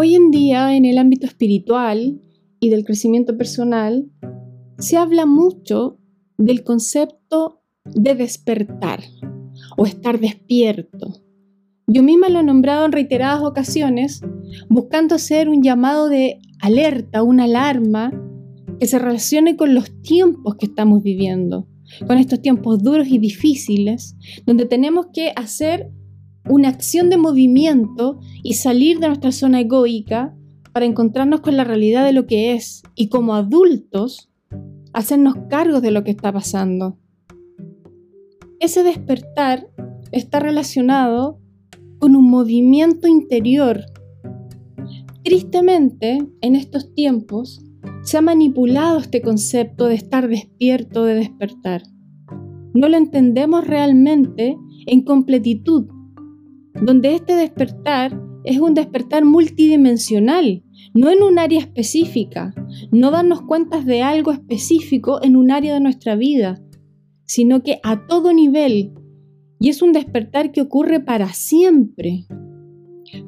Hoy en día, en el ámbito espiritual y del crecimiento personal, se habla mucho del concepto de despertar o estar despierto. Yo misma lo he nombrado en reiteradas ocasiones, buscando hacer un llamado de alerta, una alarma que se relacione con los tiempos que estamos viviendo, con estos tiempos duros y difíciles, donde tenemos que hacer una acción de movimiento y salir de nuestra zona egoica para encontrarnos con la realidad de lo que es y como adultos hacernos cargos de lo que está pasando. Ese despertar está relacionado con un movimiento interior. Tristemente, en estos tiempos, se ha manipulado este concepto de estar despierto, de despertar. No lo entendemos realmente en completitud, donde este despertar es un despertar multidimensional, no en un área específica, no darnos cuentas de algo específico en un área de nuestra vida, sino que a todo nivel, y es un despertar que ocurre para siempre.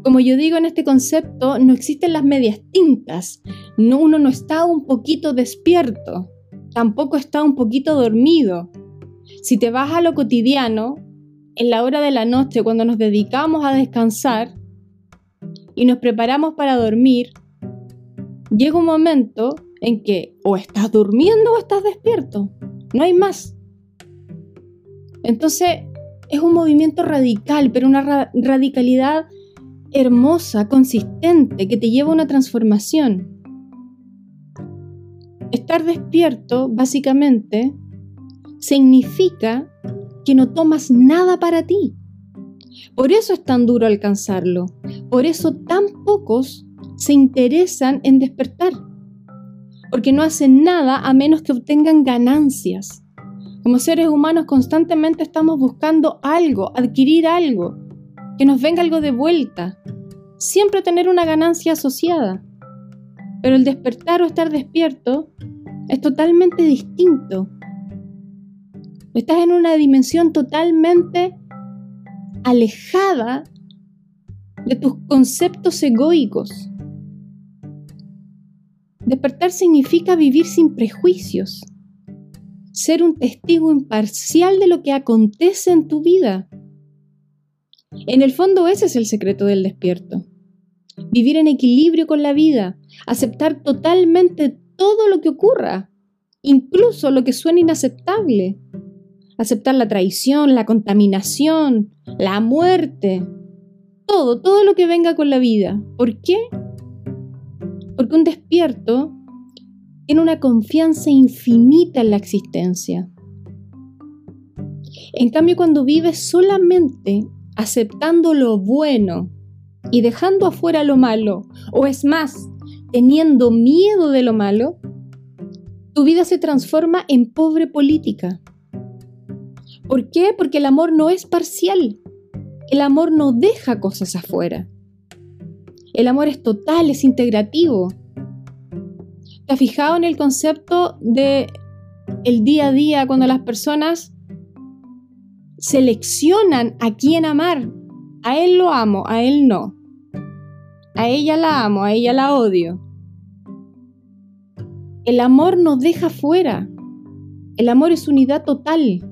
Como yo digo en este concepto, no existen las medias tintas. No, uno no está un poquito despierto, tampoco está un poquito dormido. Si te vas a lo cotidiano, en la hora de la noche, cuando nos dedicamos a descansar y nos preparamos para dormir, llega un momento en que o estás durmiendo o estás despierto. No hay más. Entonces, es un movimiento radical, pero una radicalidad hermosa, consistente, que te lleva a una transformación. Estar despierto, básicamente, significa que no tomas nada para ti. Por eso es tan duro alcanzarlo. Por eso tan pocos se interesan en despertar. Porque no hacen nada a menos que obtengan ganancias. Como seres humanos constantemente estamos buscando algo, adquirir algo, que nos venga algo de vuelta. Siempre tener una ganancia asociada. Pero el despertar o estar despierto es totalmente distinto. Estás en una dimensión totalmente alejada de tus conceptos egoicos. Despertar significa vivir sin prejuicios, ser un testigo imparcial de lo que acontece en tu vida. En el fondo ese es el secreto del despierto. Vivir en equilibrio con la vida, aceptar totalmente todo lo que ocurra, incluso lo que suena inaceptable. Aceptar la traición, la contaminación, la muerte, todo, todo lo que venga con la vida. ¿Por qué? Porque un despierto tiene una confianza infinita en la existencia. En cambio, cuando vives solamente aceptando lo bueno y dejando afuera lo malo, o es más, teniendo miedo de lo malo, tu vida se transforma en pobre política. ¿Por qué? Porque el amor no es parcial. El amor no deja cosas afuera. El amor es total, es integrativo. ¿Te has fijado en el concepto de el día a día cuando las personas seleccionan a quién amar? A él lo amo, a él no. A ella la amo, a ella la odio. El amor nos deja fuera. El amor es unidad total.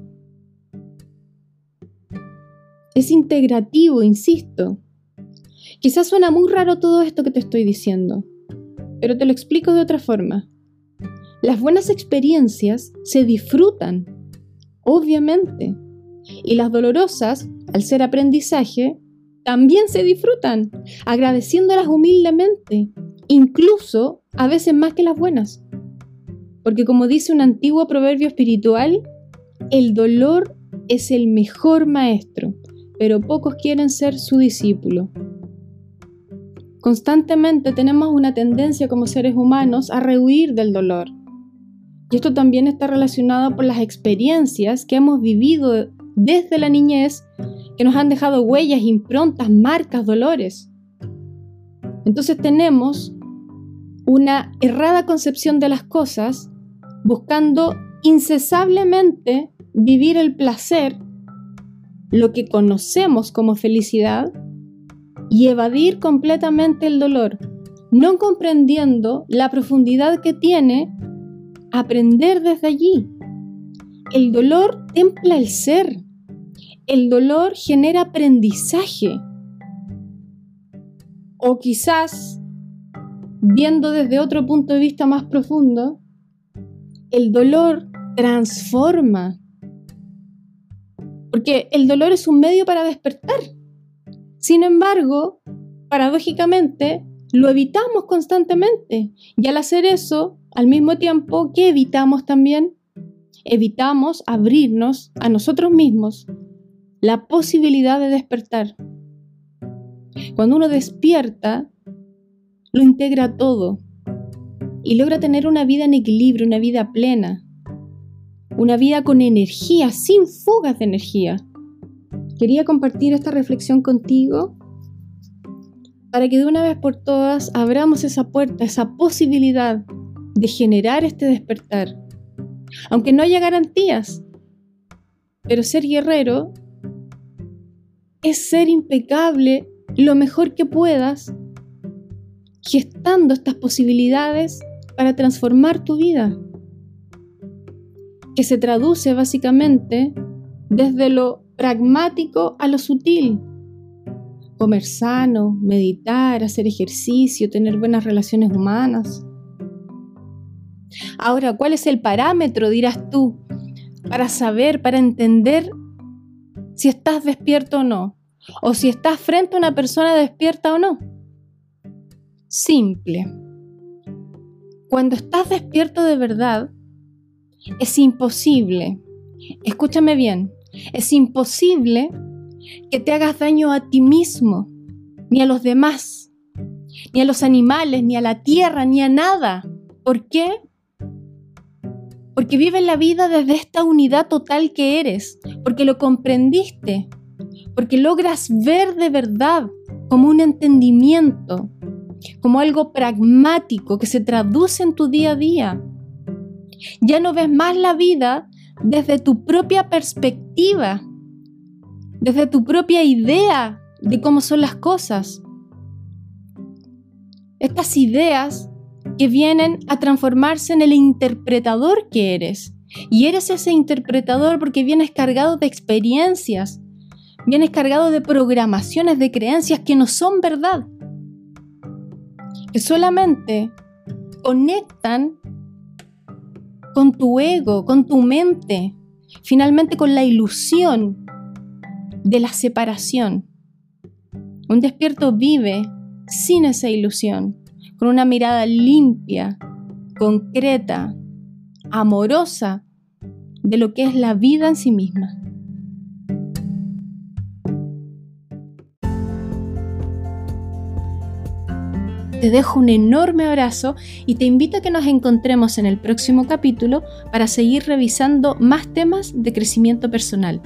Es integrativo, insisto. Quizás suena muy raro todo esto que te estoy diciendo, pero te lo explico de otra forma. Las buenas experiencias se disfrutan, obviamente, y las dolorosas, al ser aprendizaje, también se disfrutan, agradeciéndolas humildemente, incluso a veces más que las buenas. Porque como dice un antiguo proverbio espiritual, el dolor es el mejor maestro, pero pocos quieren ser su discípulo. Constantemente tenemos una tendencia como seres humanos a rehuir del dolor. Y esto también está relacionado por las experiencias que hemos vivido desde la niñez que nos han dejado huellas, improntas, marcas, dolores. Entonces tenemos una errada concepción de las cosas buscando incesablemente vivir el placer, lo que conocemos como felicidad, y evadir completamente el dolor. no comprendiendo la profundidad que tiene aprender desde allí. El dolor templa el ser. El dolor genera aprendizaje. O quizás, viendo desde otro punto de vista más profundo, el dolor transforma. Porque el dolor es un medio para despertar. Sin embargo, paradójicamente, lo evitamos constantemente. Y al hacer eso, al mismo tiempo, ¿qué evitamos también? Evitamos abrirnos a nosotros mismos la posibilidad de despertar. Cuando uno despierta, lo integra todo y logra tener una vida en equilibrio, una vida plena, una vida con energía, sin fugas de energía. Quería compartir esta reflexión contigo para que de una vez por todas abramos esa puerta, esa posibilidad de generar este despertar. Aunque no haya garantías, pero ser guerrero es ser impecable lo mejor que puedas, gestando estas posibilidades para transformar tu vida, que se traduce básicamente desde lo pragmático a lo sutil, comer sano, meditar, hacer ejercicio, tener buenas relaciones humanas. Ahora, ¿cuál es el parámetro, dirás tú, para saber, para entender si estás despierto o no? O si estás frente a una persona despierta o no. Simple. Cuando estás despierto de verdad, es imposible, escúchame bien, es imposible que te hagas daño a ti mismo, ni a los demás, ni a los animales, ni a la tierra, ni a nada. ¿Por qué? Porque vives la vida desde esta unidad total que eres, porque lo comprendiste, porque logras ver de verdad como un entendimiento, como algo pragmático que se traduce en tu día a día. Ya no ves más la vida desde tu propia perspectiva, desde tu propia idea de cómo son las cosas. Estas ideas que vienen a transformarse en el interpretador que eres. Y eres ese interpretador porque vienes cargado de experiencias, vienes cargado de programaciones, de creencias que no son verdad, que solamente conectan con tu ego, con tu mente, finalmente con la ilusión de la separación. Un despierto vive sin esa ilusión, con una mirada limpia, concreta, amorosa de lo que es la vida en sí misma. Te dejo un enorme abrazo y te invito a que nos encontremos en el próximo capítulo para seguir revisando más temas de crecimiento personal.